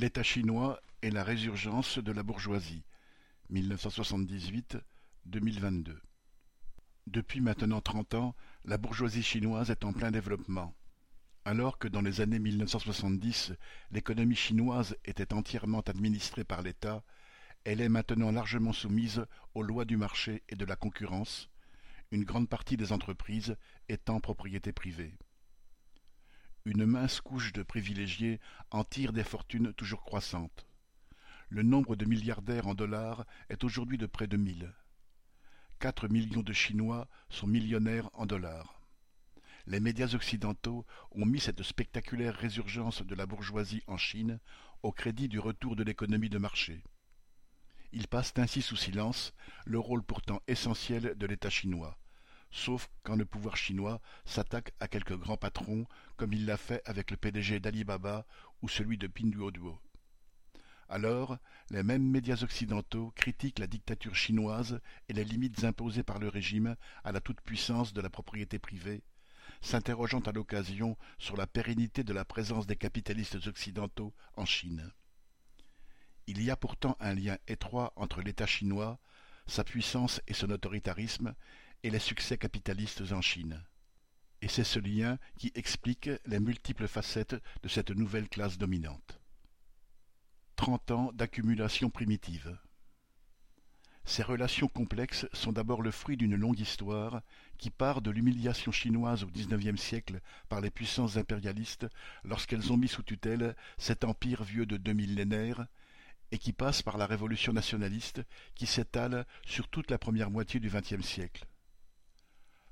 L'État chinois et la résurgence de la bourgeoisie, 1978-2022. Depuis maintenant trente ans, la bourgeoisie chinoise est en plein développement. Alors que dans les années 1970, l'économie chinoise était entièrement administrée par l'État, elle est maintenant largement soumise aux lois du marché et de la concurrence, une grande partie des entreprises étant propriété privée. Une mince couche de privilégiés en tire des fortunes toujours croissantes. Le nombre de milliardaires en dollars est aujourd'hui de près de mille. Quatre millions de Chinois sont millionnaires en dollars. Les médias occidentaux ont mis cette spectaculaire résurgence de la bourgeoisie en Chine au crédit du retour de l'économie de marché. Ils passent ainsi sous silence le rôle pourtant essentiel de l'État chinois, sauf quand le pouvoir chinois s'attaque à quelques grands patrons, comme il l'a fait avec le PDG d'Alibaba ou celui de Pinduoduo. Alors, les mêmes médias occidentaux critiquent la dictature chinoise et les limites imposées par le régime à la toute-puissance de la propriété privée, s'interrogeant à l'occasion sur la pérennité de la présence des capitalistes occidentaux en Chine. Il y a pourtant un lien étroit entre l'État chinois, sa puissance et son autoritarisme, et les succès capitalistes en Chine. Et c'est ce lien qui explique les multiples facettes de cette nouvelle classe dominante. Trente ans d'accumulation primitive. Ces relations complexes sont d'abord le fruit d'une longue histoire qui part de l'humiliation chinoise au XIXe siècle par les puissances impérialistes lorsqu'elles ont mis sous tutelle cet empire vieux de deux millénaires et qui passe par la révolution nationaliste qui s'étale sur toute la première moitié du XXe siècle.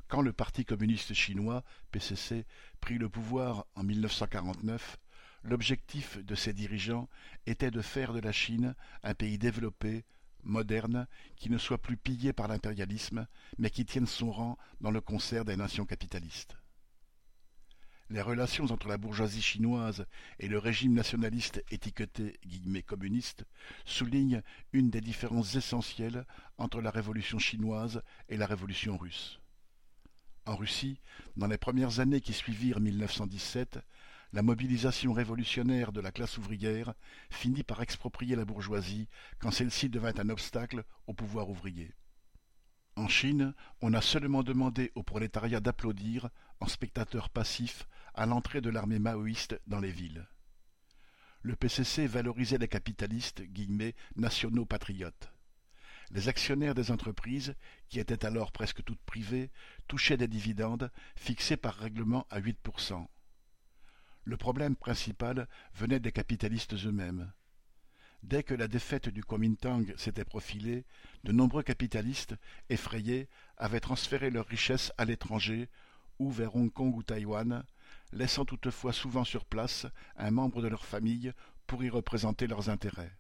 Quand le Parti communiste chinois, PCC, prit le pouvoir en 1949, l'objectif de ses dirigeants était de faire de la Chine un pays développé, moderne, qui ne soit plus pillé par l'impérialisme, mais qui tienne son rang dans le concert des nations capitalistes. Les relations entre la bourgeoisie chinoise et le régime nationaliste étiqueté guillemets communiste soulignent une des différences essentielles entre la révolution chinoise et la révolution russe. En Russie, dans les premières années qui suivirent 1917, la mobilisation révolutionnaire de la classe ouvrière finit par exproprier la bourgeoisie quand celle-ci devint un obstacle au pouvoir ouvrier. En Chine, on a seulement demandé au prolétariat d'applaudir, en spectateur passif, à l'entrée de l'armée maoïste dans les villes. Le PCC valorisait les capitalistes guillemets, nationaux patriotes. Les actionnaires des entreprises, qui étaient alors presque toutes privées, touchaient des dividendes fixés par règlement à 8%. Le problème principal venait des capitalistes eux-mêmes. Dès que la défaite du Kuomintang s'était profilée, de nombreux capitalistes, effrayés, avaient transféré leurs richesses à l'étranger, ou vers Hong Kong ou Taïwan, laissant toutefois souvent sur place un membre de leur famille pour y représenter leurs intérêts.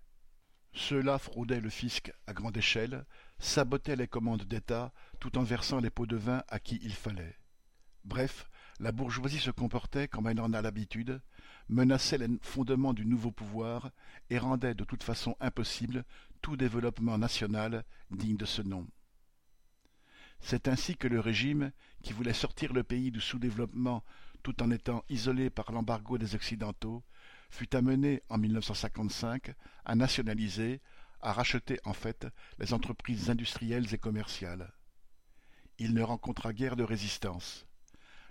Ceux-là fraudaient le fisc à grande échelle, sabotaient les commandes d'État tout en versant les pots de vin à qui il fallait. Bref, la bourgeoisie se comportait comme elle en a l'habitude, menaçait les fondements du nouveau pouvoir et rendait de toute façon impossible tout développement national digne de ce nom. C'est ainsi que le régime, qui voulait sortir le pays du sous-développement tout en étant isolé par l'embargo des Occidentaux, fut amené en 1955 à nationaliser, à racheter en fait les entreprises industrielles et commerciales. Il ne rencontra guère de résistance.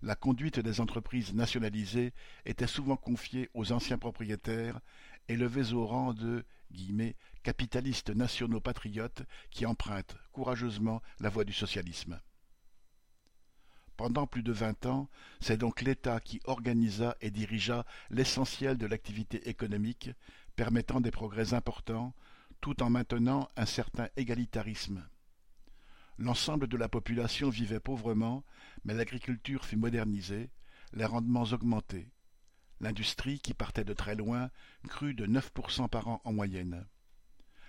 La conduite des entreprises nationalisées était souvent confiée aux anciens propriétaires, élevés au rang de capitalistes nationaux patriotes qui empruntent courageusement la voie du socialisme. Pendant plus de vingt ans, c'est donc l'État qui organisa et dirigea l'essentiel de l'activité économique, permettant des progrès importants, tout en maintenant un certain égalitarisme. L'ensemble de la population vivait pauvrement, mais l'agriculture fut modernisée, les rendements augmentés. L'industrie, qui partait de très loin, crut de neuf pour cent par an en moyenne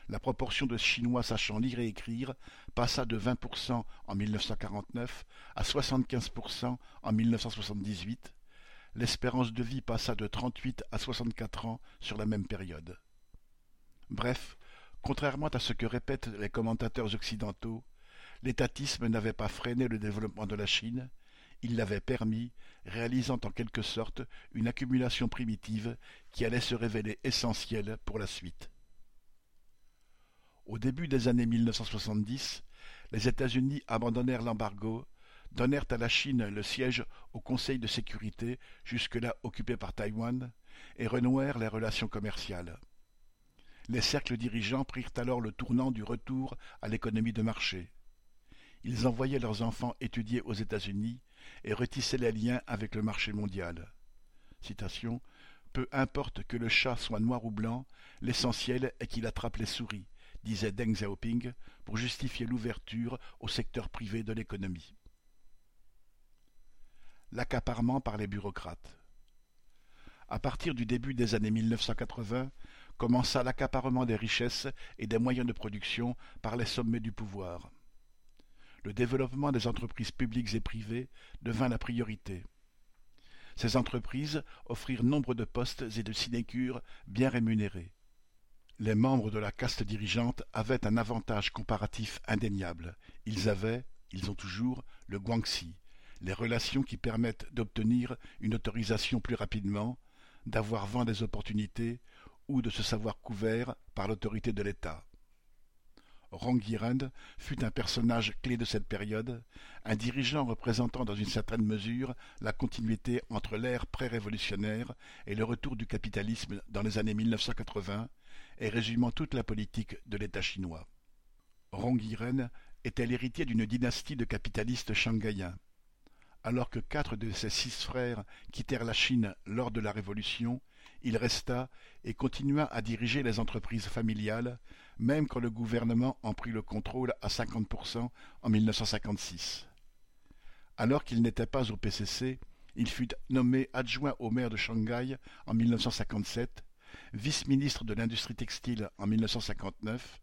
la proportion de Chinois sachant lire et écrire passa de 20% en 1949 à 75% en 1978. L'espérance de vie passa de 38 à 64 ans sur la même période. Bref, contrairement à ce que répètent les commentateurs occidentaux, l'étatisme n'avait pas freiné le développement de la Chine, il l'avait permis, réalisant en quelque sorte une accumulation primitive qui allait se révéler essentielle pour la suite. Au début des années 1970, les États-Unis abandonnèrent l'embargo, donnèrent à la Chine le siège au Conseil de sécurité, jusque-là occupé par Taïwan, et renouèrent les relations commerciales. Les cercles dirigeants prirent alors le tournant du retour à l'économie de marché. Ils envoyaient leurs enfants étudier aux États-Unis et retissaient les liens avec le marché mondial. Peu importe que le chat soit noir ou blanc, l'essentiel est qu'il attrape les souris, disait Deng Xiaoping pour justifier l'ouverture au secteur privé de l'économie. L'accaparement par les bureaucrates. À partir du début des années 1980, commença l'accaparement des richesses et des moyens de production par les sommets du pouvoir. Le développement des entreprises publiques et privées devint la priorité. Ces entreprises offrirent nombre de postes et de sinécures bien rémunérés. Les membres de la caste dirigeante avaient un avantage comparatif indéniable. Ils avaient, ils ont toujours, le guangxi, les relations qui permettent d'obtenir une autorisation plus rapidement, d'avoir vent des opportunités ou de se savoir couvert par l'autorité de l'État. Rongyirend fut un personnage clé de cette période, un dirigeant représentant dans une certaine mesure la continuité entre l'ère pré-révolutionnaire et le retour du capitalisme dans les années 1980 et résumant toute la politique de l'État chinois. Rongyirend était l'héritier d'une dynastie de capitalistes shanghaïens. Alors que quatre de ses six frères quittèrent la Chine lors de la Révolution, il resta et continua à diriger les entreprises familiales, même quand le gouvernement en prit le contrôle à 50% en 1956. Alors qu'il n'était pas au PCC, il fut nommé adjoint au maire de Shanghai en 1957, vice-ministre de l'industrie textile en 1959,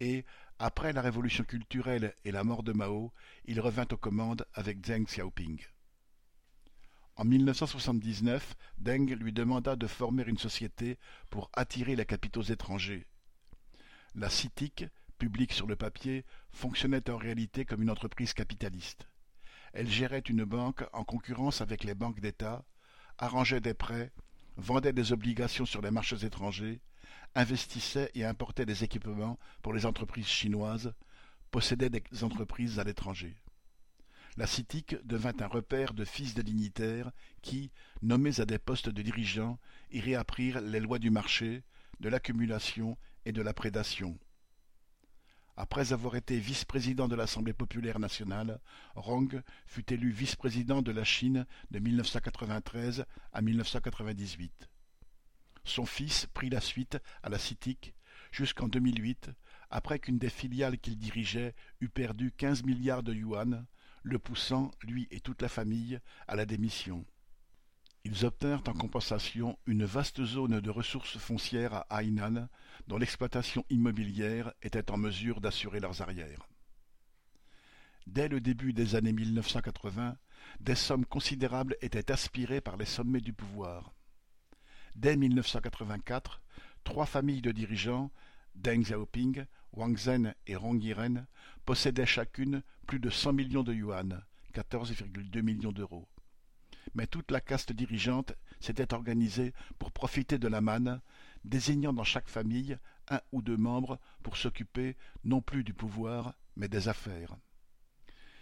et, après la révolution culturelle et la mort de Mao, il revint aux commandes avec Deng Xiaoping. En 1979, Deng lui demanda de former une société pour attirer les capitaux étrangers. La CITIC, publique sur le papier, fonctionnait en réalité comme une entreprise capitaliste. Elle gérait une banque en concurrence avec les banques d'État, arrangeait des prêts, vendait des obligations sur les marchés étrangers, investissait et importait des équipements pour les entreprises chinoises, possédait des entreprises à l'étranger la CITIC devint un repère de fils de dignitaires qui, nommés à des postes de dirigeants, y réapprirent les lois du marché, de l'accumulation et de la prédation. Après avoir été vice-président de l'Assemblée populaire nationale, Rong fut élu vice-président de la Chine de 1993 à 1998. Son fils prit la suite à la CITIC jusqu'en 2008, après qu'une des filiales qu'il dirigeait eut perdu 15 milliards de yuan, le poussant, lui et toute la famille, à la démission. Ils obtinrent en compensation une vaste zone de ressources foncières à Hainan, dont l'exploitation immobilière était en mesure d'assurer leurs arrières. Dès le début des années 1980, des sommes considérables étaient aspirées par les sommets du pouvoir. Dès 1984, trois familles de dirigeants, Deng Xiaoping, Wang Zhen et Rong Yiren, possédaient chacune plus de cent millions de yuan, 14,2 millions d'euros. Mais toute la caste dirigeante s'était organisée pour profiter de la manne, désignant dans chaque famille un ou deux membres pour s'occuper non plus du pouvoir, mais des affaires.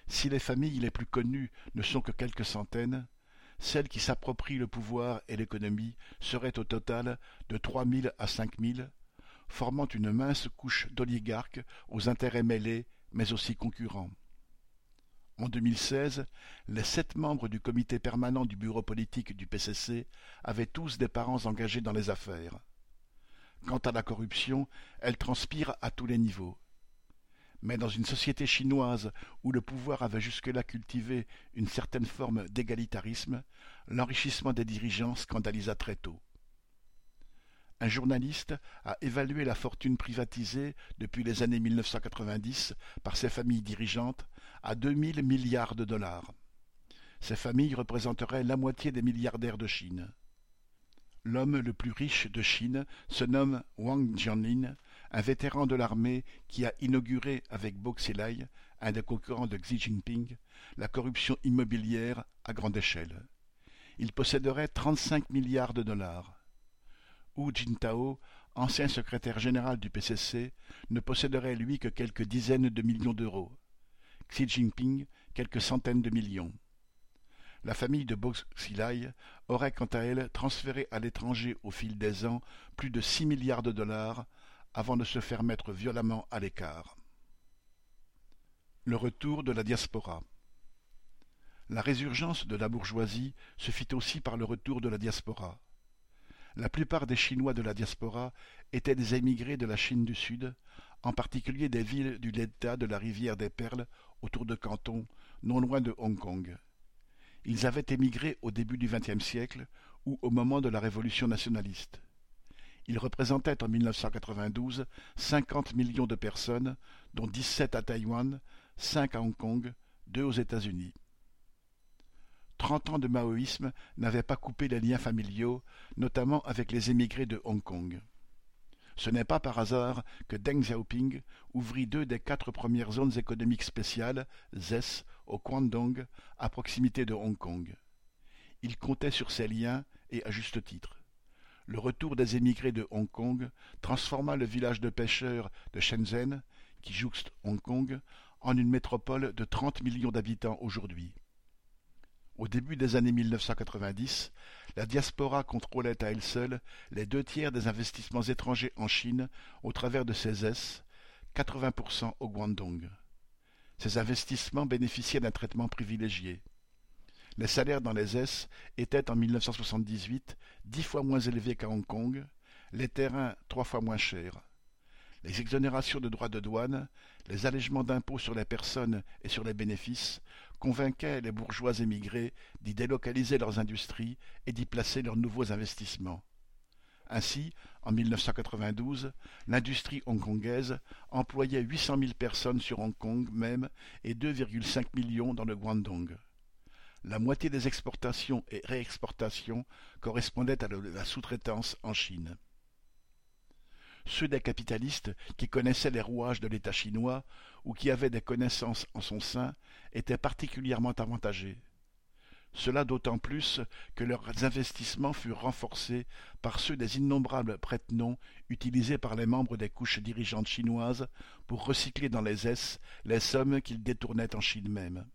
Si les familles les plus connues ne sont que quelques centaines, celles qui s'approprient le pouvoir et l'économie seraient au total de trois mille à cinq mille, formant une mince couche d'oligarques aux intérêts mêlés mais aussi concurrents. En 2016, les sept membres du comité permanent du bureau politique du PCC avaient tous des parents engagés dans les affaires. Quant à la corruption, elle transpire à tous les niveaux. Mais dans une société chinoise où le pouvoir avait jusque-là cultivé une certaine forme d'égalitarisme, l'enrichissement des dirigeants scandalisa très tôt. Un journaliste a évalué la fortune privatisée depuis les années 1990 par ces familles dirigeantes à deux mille milliards de dollars. Ces familles représenteraient la moitié des milliardaires de Chine. L'homme le plus riche de Chine se nomme Wang Jianlin, un vétéran de l'armée qui a inauguré avec Bo Xilai un des concurrents de Xi Jinping, la corruption immobilière à grande échelle. Il posséderait 35 milliards de dollars. Hu Jintao, ancien secrétaire général du PCC, ne posséderait lui que quelques dizaines de millions d'euros. Xi Jinping, quelques centaines de millions. La famille de Boxilai aurait quant à elle transféré à l'étranger au fil des ans plus de six milliards de dollars avant de se faire mettre violemment à l'écart. Le retour de la diaspora La résurgence de la bourgeoisie se fit aussi par le retour de la diaspora. La plupart des Chinois de la diaspora étaient des émigrés de la Chine du Sud, en particulier des villes du delta de la rivière des Perles autour de Canton, non loin de Hong Kong. Ils avaient émigré au début du XXe siècle ou au moment de la Révolution nationaliste. Ils représentaient en 1992 50 millions de personnes, dont 17 à Taïwan, 5 à Hong Kong, 2 aux États-Unis. Trente ans de maoïsme n'avaient pas coupé les liens familiaux, notamment avec les émigrés de Hong Kong. Ce n'est pas par hasard que Deng Xiaoping ouvrit deux des quatre premières zones économiques spéciales, ZES, au Guangdong, à proximité de Hong Kong. Il comptait sur ces liens, et à juste titre. Le retour des émigrés de Hong Kong transforma le village de pêcheurs de Shenzhen, qui jouxte Hong Kong, en une métropole de 30 millions d'habitants aujourd'hui. Au début des années 1990, la diaspora contrôlait à elle seule les deux tiers des investissements étrangers en Chine au travers de ses S, 80% au Guangdong. Ces investissements bénéficiaient d'un traitement privilégié. Les salaires dans les S étaient en 1978 dix fois moins élevés qu'à Hong Kong, les terrains trois fois moins chers. Les exonérations de droits de douane, les allègements d'impôts sur les personnes et sur les bénéfices convainquaient les bourgeois émigrés d'y délocaliser leurs industries et d'y placer leurs nouveaux investissements. Ainsi, en 1992, l'industrie hongkongaise employait 800 000 personnes sur Hong Kong même et 2,5 millions dans le Guangdong. La moitié des exportations et réexportations correspondaient à la sous-traitance en Chine. Ceux des capitalistes qui connaissaient les rouages de l'État chinois ou qui avaient des connaissances en son sein étaient particulièrement avantagés. Cela d'autant plus que leurs investissements furent renforcés par ceux des innombrables prête-noms utilisés par les membres des couches dirigeantes chinoises pour recycler dans les S les sommes qu'ils détournaient en Chine même.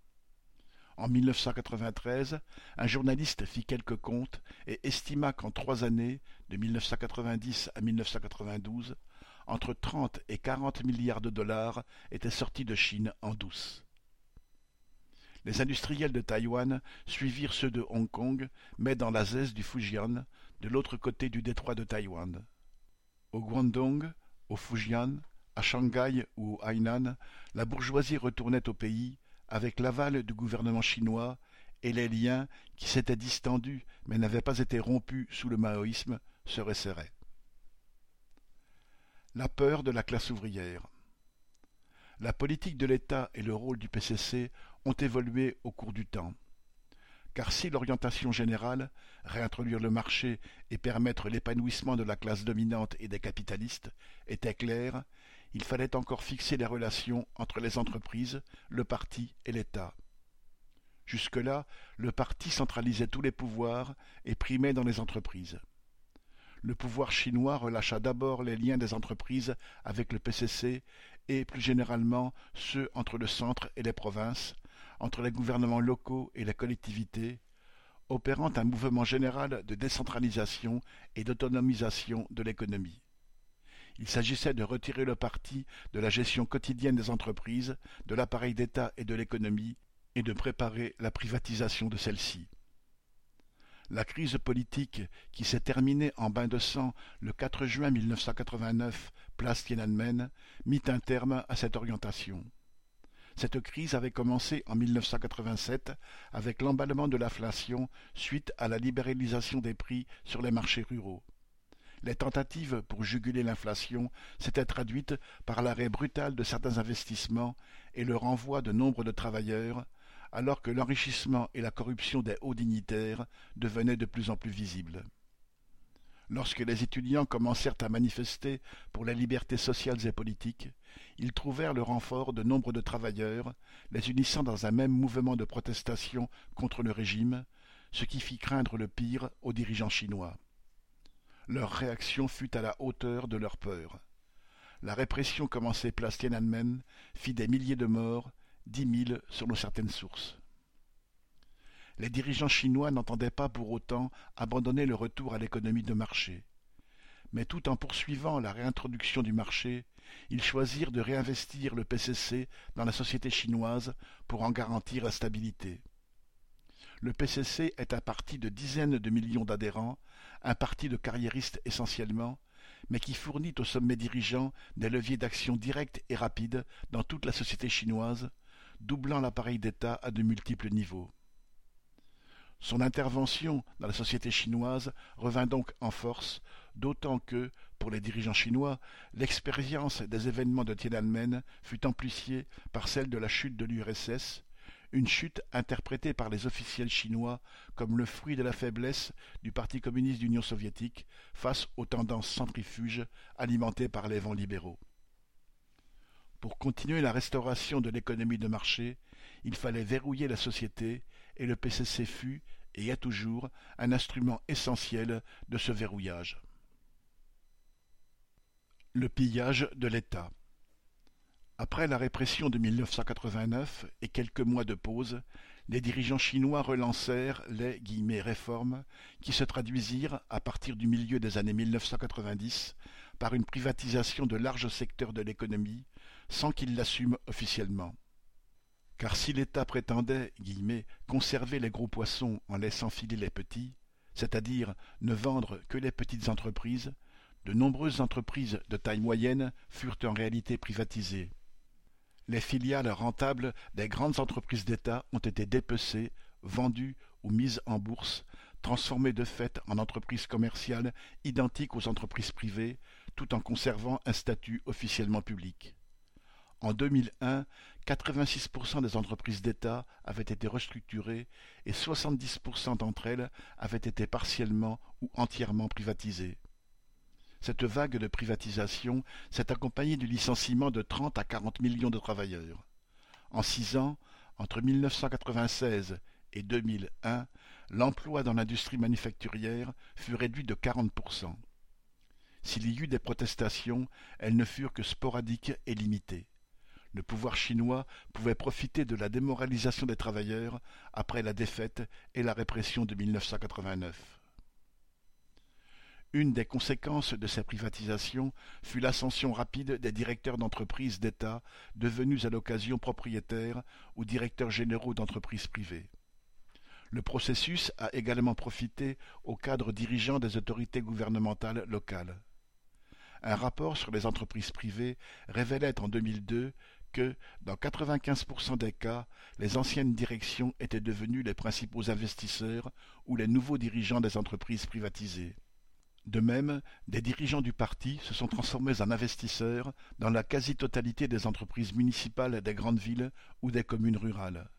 En 1993, un journaliste fit quelques comptes et estima qu'en trois années, de 1990 à 1992, entre 30 et 40 milliards de dollars étaient sortis de Chine en douce. Les industriels de Taïwan suivirent ceux de Hong Kong, mais dans la du Fujian, de l'autre côté du détroit de Taïwan. Au Guangdong, au Fujian, à Shanghai ou au Hainan, la bourgeoisie retournait au pays avec l'aval du gouvernement chinois et les liens qui s'étaient distendus mais n'avaient pas été rompus sous le maoïsme se resserraient. La peur de la classe ouvrière. La politique de l'État et le rôle du PCC ont évolué au cours du temps. Car si l'orientation générale, réintroduire le marché et permettre l'épanouissement de la classe dominante et des capitalistes, était claire, il fallait encore fixer les relations entre les entreprises, le parti et l'État. Jusque-là, le parti centralisait tous les pouvoirs et primait dans les entreprises. Le pouvoir chinois relâcha d'abord les liens des entreprises avec le PCC et, plus généralement, ceux entre le centre et les provinces, entre les gouvernements locaux et les collectivités, opérant un mouvement général de décentralisation et d'autonomisation de l'économie. Il s'agissait de retirer le parti de la gestion quotidienne des entreprises, de l'appareil d'État et de l'économie, et de préparer la privatisation de celle-ci. La crise politique qui s'est terminée en bain de sang le 4 juin 1989, place Tiananmen, mit un terme à cette orientation. Cette crise avait commencé en 1987 avec l'emballement de l'inflation suite à la libéralisation des prix sur les marchés ruraux. Les tentatives pour juguler l'inflation s'étaient traduites par l'arrêt brutal de certains investissements et le renvoi de nombre de travailleurs, alors que l'enrichissement et la corruption des hauts dignitaires devenaient de plus en plus visibles. Lorsque les étudiants commencèrent à manifester pour les libertés sociales et politiques, ils trouvèrent le renfort de nombre de travailleurs, les unissant dans un même mouvement de protestation contre le régime, ce qui fit craindre le pire aux dirigeants chinois. Leur réaction fut à la hauteur de leur peur. La répression commencée place Tiananmen fit des milliers de morts, dix mille selon certaines sources les dirigeants chinois n'entendaient pas pour autant abandonner le retour à l'économie de marché. Mais tout en poursuivant la réintroduction du marché, ils choisirent de réinvestir le PCC dans la société chinoise pour en garantir la stabilité. Le PCC est un parti de dizaines de millions d'adhérents, un parti de carriéristes essentiellement, mais qui fournit au sommet dirigeant des leviers d'action directs et rapides dans toute la société chinoise, doublant l'appareil d'État à de multiples niveaux. Son intervention dans la société chinoise revint donc en force, d'autant que, pour les dirigeants chinois, l'expérience des événements de Tiananmen fut amplifiée par celle de la chute de l'URSS, une chute interprétée par les officiels chinois comme le fruit de la faiblesse du Parti communiste d'Union soviétique face aux tendances centrifuges alimentées par les vents libéraux. Pour continuer la restauration de l'économie de marché, il fallait verrouiller la société et le PCC fut, et est toujours, un instrument essentiel de ce verrouillage. Le pillage de l'État Après la répression de 1989 et quelques mois de pause, les dirigeants chinois relancèrent les réformes qui se traduisirent, à partir du milieu des années 1990, par une privatisation de larges secteurs de l'économie, sans qu'ils l'assument officiellement. Car si l'État prétendait conserver les gros poissons en laissant filer les petits, c'est-à-dire ne vendre que les petites entreprises, de nombreuses entreprises de taille moyenne furent en réalité privatisées. Les filiales rentables des grandes entreprises d'État ont été dépecées, vendues ou mises en bourse, transformées de fait en entreprises commerciales identiques aux entreprises privées, tout en conservant un statut officiellement public. En 2001, 86% des entreprises d'État avaient été restructurées et 70% d'entre elles avaient été partiellement ou entièrement privatisées. Cette vague de privatisation s'est accompagnée du licenciement de 30 à 40 millions de travailleurs. En six ans, entre 1996 et 2001, l'emploi dans l'industrie manufacturière fut réduit de 40%. S'il y eut des protestations, elles ne furent que sporadiques et limitées le pouvoir chinois pouvait profiter de la démoralisation des travailleurs après la défaite et la répression de 1989. Une des conséquences de ces privatisations fut l'ascension rapide des directeurs d'entreprises d'État devenus à l'occasion propriétaires ou directeurs généraux d'entreprises privées. Le processus a également profité aux cadres dirigeants des autorités gouvernementales locales. Un rapport sur les entreprises privées révélait en 2002 que, dans 95% des cas, les anciennes directions étaient devenues les principaux investisseurs ou les nouveaux dirigeants des entreprises privatisées. De même, des dirigeants du parti se sont transformés en investisseurs dans la quasi-totalité des entreprises municipales des grandes villes ou des communes rurales.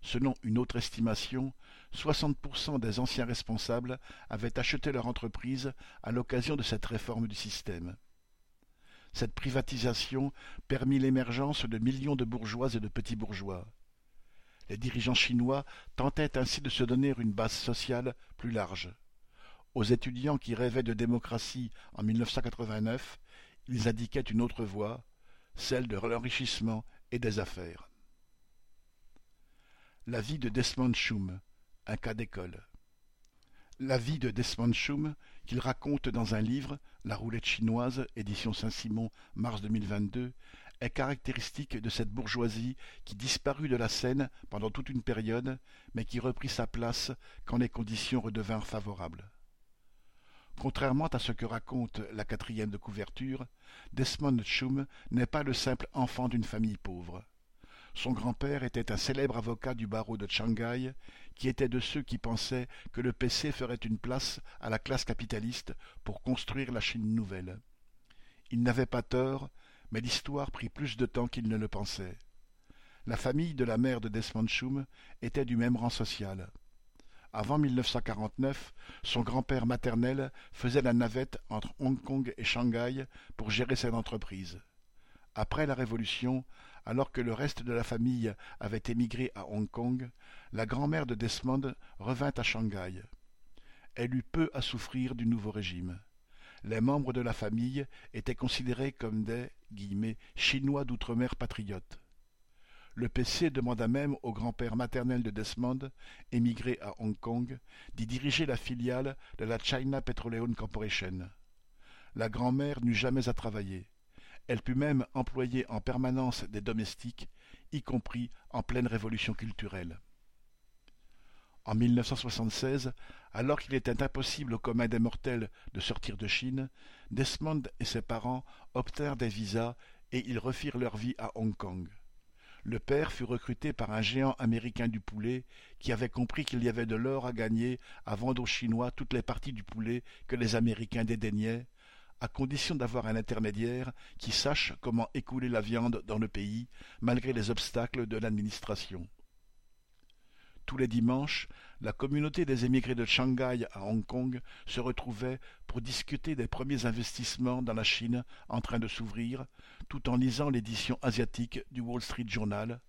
Selon une autre estimation, 60% des anciens responsables avaient acheté leur entreprise à l'occasion de cette réforme du système. Cette privatisation permit l'émergence de millions de bourgeois et de petits bourgeois. Les dirigeants chinois tentaient ainsi de se donner une base sociale plus large. Aux étudiants qui rêvaient de démocratie en 1989, ils indiquaient une autre voie, celle de l'enrichissement et des affaires. La vie de Desmond Chum, un cas d'école. La vie de Desmond Chum, qu'il raconte dans un livre, La roulette chinoise, édition Saint-Simon, mars 2022, est caractéristique de cette bourgeoisie qui disparut de la scène pendant toute une période, mais qui reprit sa place quand les conditions redevinrent favorables. Contrairement à ce que raconte la quatrième de couverture, Desmond Chum n'est pas le simple enfant d'une famille pauvre. Son grand-père était un célèbre avocat du barreau de Shanghai, qui était de ceux qui pensaient que le PC ferait une place à la classe capitaliste pour construire la Chine nouvelle. Il n'avait pas tort, mais l'histoire prit plus de temps qu'il ne le pensait. La famille de la mère de Desmond Chum était du même rang social. Avant 1949, son grand-père maternel faisait la navette entre Hong Kong et Shanghai pour gérer cette entreprise. Après la Révolution, alors que le reste de la famille avait émigré à Hong Kong, la grand-mère de Desmond revint à Shanghai. Elle eut peu à souffrir du nouveau régime. Les membres de la famille étaient considérés comme des « Chinois d'outre-mer patriotes. Le PC demanda même au grand-père maternel de Desmond, émigré à Hong Kong, d'y diriger la filiale de la China Petroleum Corporation. La grand-mère n'eut jamais à travailler. Elle put même employer en permanence des domestiques, y compris en pleine révolution culturelle. En 1976, alors qu'il était impossible au commun des mortels de sortir de Chine, Desmond et ses parents obtinrent des visas et ils refirent leur vie à Hong Kong. Le père fut recruté par un géant américain du poulet qui avait compris qu'il y avait de l'or à gagner à vendre aux Chinois toutes les parties du poulet que les Américains dédaignaient, à condition d'avoir un intermédiaire qui sache comment écouler la viande dans le pays malgré les obstacles de l'administration. Tous les dimanches, la communauté des émigrés de Shanghai à Hong Kong se retrouvait pour discuter des premiers investissements dans la Chine en train de s'ouvrir, tout en lisant l'édition asiatique du Wall Street Journal.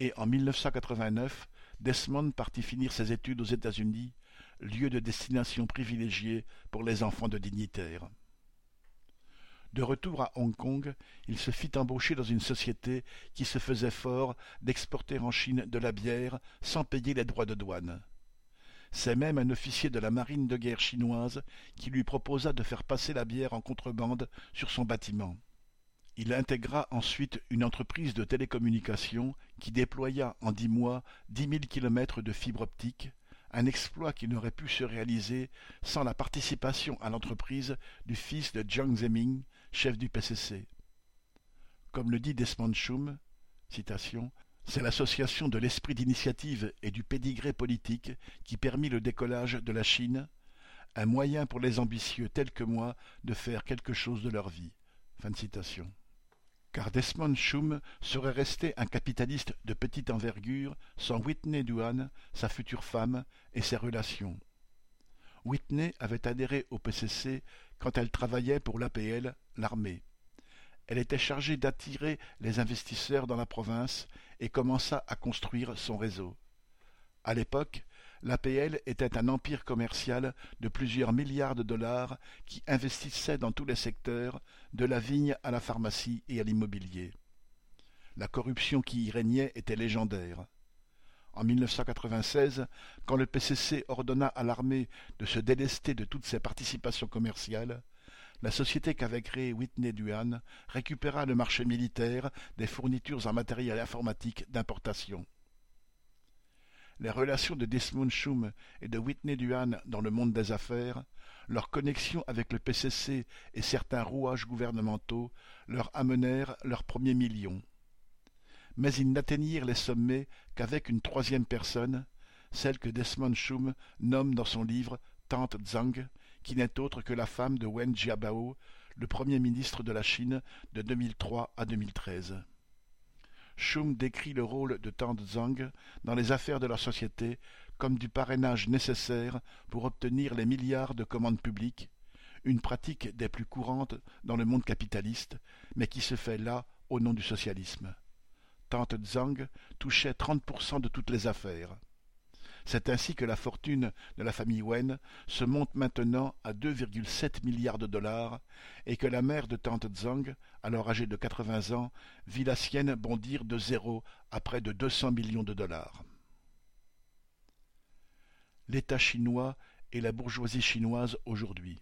Et en 1989, Desmond partit finir ses études aux États-Unis, lieu de destination privilégié pour les enfants de dignitaires. De retour à Hong Kong, il se fit embaucher dans une société qui se faisait fort d'exporter en Chine de la bière sans payer les droits de douane. C'est même un officier de la marine de guerre chinoise qui lui proposa de faire passer la bière en contrebande sur son bâtiment. Il intégra ensuite une entreprise de télécommunications qui déploya en dix mois dix mille kilomètres de fibres optiques, un exploit qui n'aurait pu se réaliser sans la participation à l'entreprise du fils de Jiang Zemin, chef du PCC. Comme le dit Desmond Schum, c'est l'association de l'esprit d'initiative et du pédigré politique qui permit le décollage de la Chine, un moyen pour les ambitieux tels que moi de faire quelque chose de leur vie. Car Desmond Schum serait resté un capitaliste de petite envergure sans Whitney Duan, sa future femme et ses relations. Whitney avait adhéré au PCC quand elle travaillait pour l'APL, l'armée. Elle était chargée d'attirer les investisseurs dans la province et commença à construire son réseau. À l'époque, l'APL était un empire commercial de plusieurs milliards de dollars qui investissait dans tous les secteurs, de la vigne à la pharmacie et à l'immobilier. La corruption qui y régnait était légendaire. En 1996, quand le PCC ordonna à l'armée de se délester de toutes ses participations commerciales, la société qu'avait créée Whitney Duan récupéra le marché militaire des fournitures en matériel informatique d'importation. Les relations de Desmond Schum et de Whitney Duan dans le monde des affaires, leur connexion avec le PCC et certains rouages gouvernementaux leur amenèrent leurs premiers millions mais ils n'atteignirent les sommets qu'avec une troisième personne, celle que Desmond Schum nomme dans son livre Tante Zhang, qui n'est autre que la femme de Wen Jiabao, le premier ministre de la Chine de 2003 à 2013. Schum décrit le rôle de Tante Zhang dans les affaires de la société comme du parrainage nécessaire pour obtenir les milliards de commandes publiques, une pratique des plus courantes dans le monde capitaliste, mais qui se fait là au nom du socialisme tante Zhang touchait 30% de toutes les affaires. C'est ainsi que la fortune de la famille Wen se monte maintenant à 2,7 milliards de dollars et que la mère de tante Zhang, alors âgée de 80 ans, vit la sienne bondir de zéro à près de 200 millions de dollars. L'État chinois et la bourgeoisie chinoise aujourd'hui.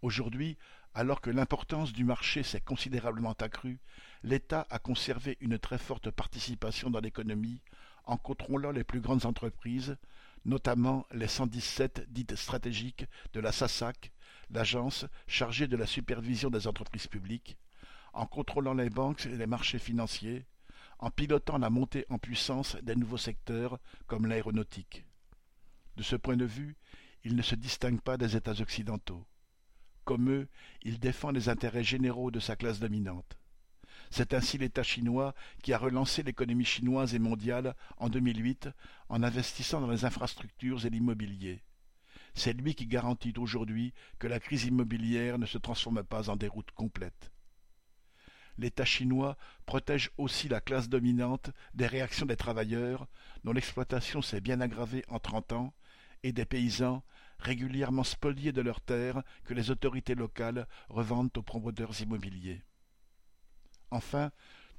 Aujourd'hui, alors que l'importance du marché s'est considérablement accrue, l'État a conservé une très forte participation dans l'économie en contrôlant les plus grandes entreprises, notamment les 117 dites stratégiques de la SASAC, l'agence chargée de la supervision des entreprises publiques, en contrôlant les banques et les marchés financiers, en pilotant la montée en puissance des nouveaux secteurs comme l'aéronautique. De ce point de vue, il ne se distingue pas des États occidentaux. Comme eux, il défend les intérêts généraux de sa classe dominante. C'est ainsi l'État chinois qui a relancé l'économie chinoise et mondiale en 2008 en investissant dans les infrastructures et l'immobilier. C'est lui qui garantit aujourd'hui que la crise immobilière ne se transforme pas en déroute complète. L'État chinois protège aussi la classe dominante des réactions des travailleurs, dont l'exploitation s'est bien aggravée en trente ans, et des paysans, régulièrement spoliés de leurs terres que les autorités locales revendent aux promoteurs immobiliers. Enfin,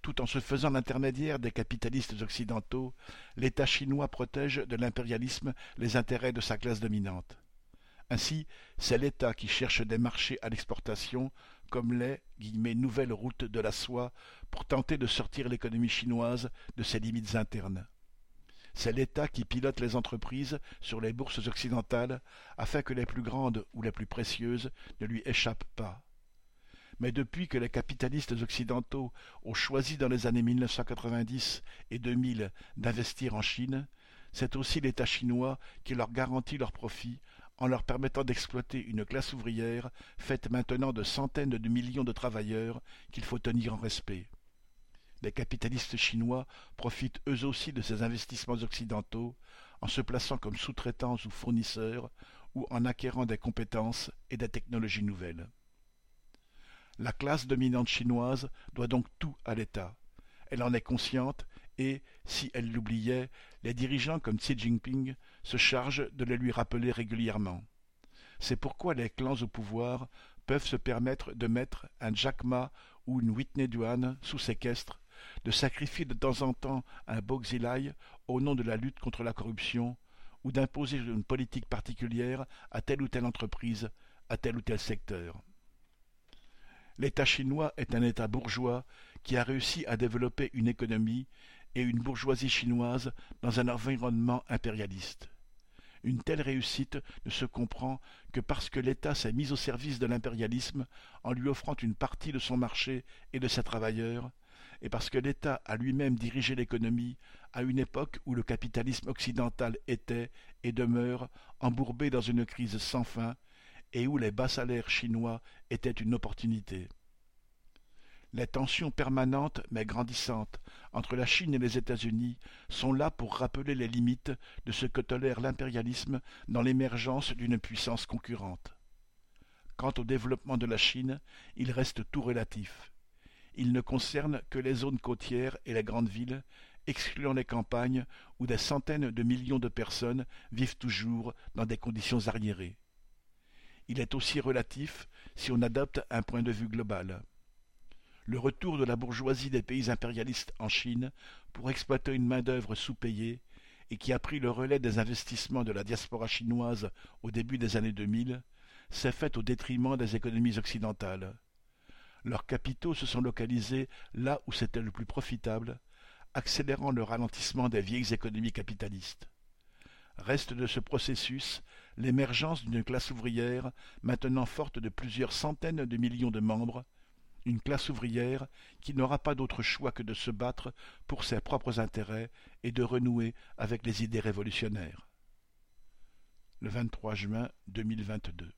tout en se faisant l'intermédiaire des capitalistes occidentaux, l'État chinois protège de l'impérialisme les intérêts de sa classe dominante. Ainsi, c'est l'État qui cherche des marchés à l'exportation, comme les nouvelles routes de la soie, pour tenter de sortir l'économie chinoise de ses limites internes. C'est l'État qui pilote les entreprises sur les bourses occidentales afin que les plus grandes ou les plus précieuses ne lui échappent pas. Mais depuis que les capitalistes occidentaux ont choisi dans les années 1990 et 2000 d'investir en Chine, c'est aussi l'État chinois qui leur garantit leurs profits en leur permettant d'exploiter une classe ouvrière faite maintenant de centaines de millions de travailleurs qu'il faut tenir en respect. Les capitalistes chinois profitent eux aussi de ces investissements occidentaux en se plaçant comme sous-traitants ou fournisseurs ou en acquérant des compétences et des technologies nouvelles. La classe dominante chinoise doit donc tout à l'État. Elle en est consciente et, si elle l'oubliait, les dirigeants comme Xi Jinping se chargent de le lui rappeler régulièrement. C'est pourquoi les clans au pouvoir peuvent se permettre de mettre un Jack Ma ou une Whitney Duan sous séquestre, de sacrifier de temps en temps un Boxilai au nom de la lutte contre la corruption, ou d'imposer une politique particulière à telle ou telle entreprise, à tel ou tel secteur. L'État chinois est un État bourgeois qui a réussi à développer une économie et une bourgeoisie chinoise dans un environnement impérialiste. Une telle réussite ne se comprend que parce que l'État s'est mis au service de l'impérialisme en lui offrant une partie de son marché et de ses travailleurs, et parce que l'État a lui-même dirigé l'économie à une époque où le capitalisme occidental était et demeure embourbé dans une crise sans fin, et où les bas salaires chinois étaient une opportunité. Les tensions permanentes mais grandissantes entre la Chine et les États-Unis sont là pour rappeler les limites de ce que tolère l'impérialisme dans l'émergence d'une puissance concurrente. Quant au développement de la Chine, il reste tout relatif. Il ne concerne que les zones côtières et les grandes villes, excluant les campagnes où des centaines de millions de personnes vivent toujours dans des conditions arriérées. Il est aussi relatif si on adopte un point de vue global le retour de la bourgeoisie des pays impérialistes en Chine pour exploiter une main-d'œuvre sous-payée et qui a pris le relais des investissements de la diaspora chinoise au début des années 2000, s'est fait au détriment des économies occidentales. Leurs capitaux se sont localisés là où c'était le plus profitable, accélérant le ralentissement des vieilles économies capitalistes. Reste de ce processus l'émergence d'une classe ouvrière maintenant forte de plusieurs centaines de millions de membres, une classe ouvrière qui n'aura pas d'autre choix que de se battre pour ses propres intérêts et de renouer avec les idées révolutionnaires. Le 23 juin 2022.